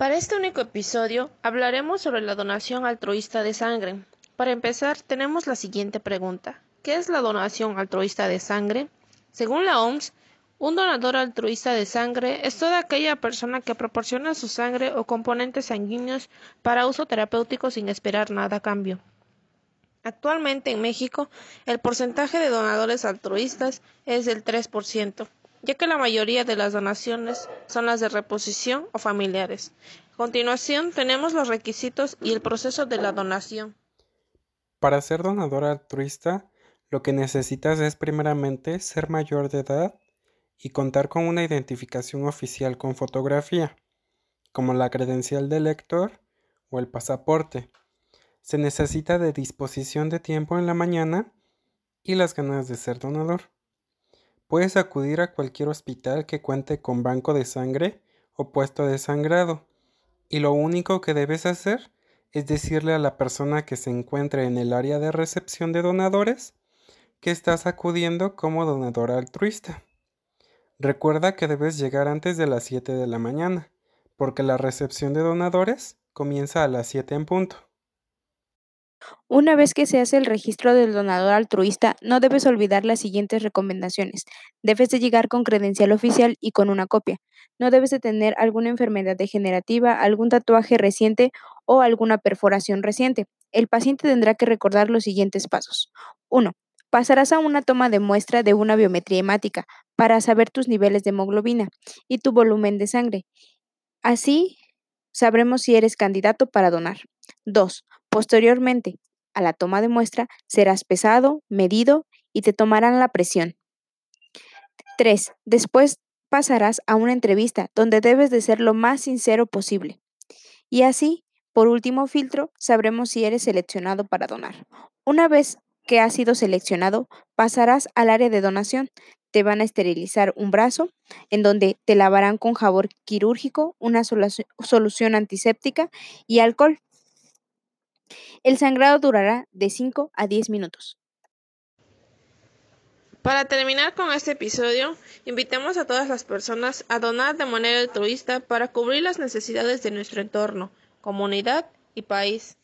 Para este único episodio hablaremos sobre la donación altruista de sangre. Para empezar, tenemos la siguiente pregunta. ¿Qué es la donación altruista de sangre? Según la OMS, un donador altruista de sangre es toda aquella persona que proporciona su sangre o componentes sanguíneos para uso terapéutico sin esperar nada a cambio. Actualmente en México, el porcentaje de donadores altruistas es del 3%, ya que la mayoría de las donaciones son las de reposición o familiares. A continuación, tenemos los requisitos y el proceso de la donación. Para ser donador altruista, lo que necesitas es primeramente ser mayor de edad y contar con una identificación oficial con fotografía, como la credencial de lector o el pasaporte. Se necesita de disposición de tiempo en la mañana y las ganas de ser donador. Puedes acudir a cualquier hospital que cuente con banco de sangre o puesto de sangrado, y lo único que debes hacer es decirle a la persona que se encuentre en el área de recepción de donadores que estás acudiendo como donador altruista. Recuerda que debes llegar antes de las 7 de la mañana, porque la recepción de donadores comienza a las 7 en punto. Una vez que se hace el registro del donador altruista, no debes olvidar las siguientes recomendaciones. Debes de llegar con credencial oficial y con una copia. No debes de tener alguna enfermedad degenerativa, algún tatuaje reciente o alguna perforación reciente. El paciente tendrá que recordar los siguientes pasos. 1. Pasarás a una toma de muestra de una biometría hemática para saber tus niveles de hemoglobina y tu volumen de sangre. Así sabremos si eres candidato para donar. 2. Posteriormente a la toma de muestra, serás pesado, medido y te tomarán la presión. 3. Después pasarás a una entrevista donde debes de ser lo más sincero posible. Y así, por último filtro, sabremos si eres seleccionado para donar. Una vez que has sido seleccionado, pasarás al área de donación. Te van a esterilizar un brazo, en donde te lavarán con jabón quirúrgico, una solución antiséptica y alcohol. El sangrado durará de 5 a 10 minutos. Para terminar con este episodio, invitamos a todas las personas a donar de manera altruista para cubrir las necesidades de nuestro entorno, comunidad y país.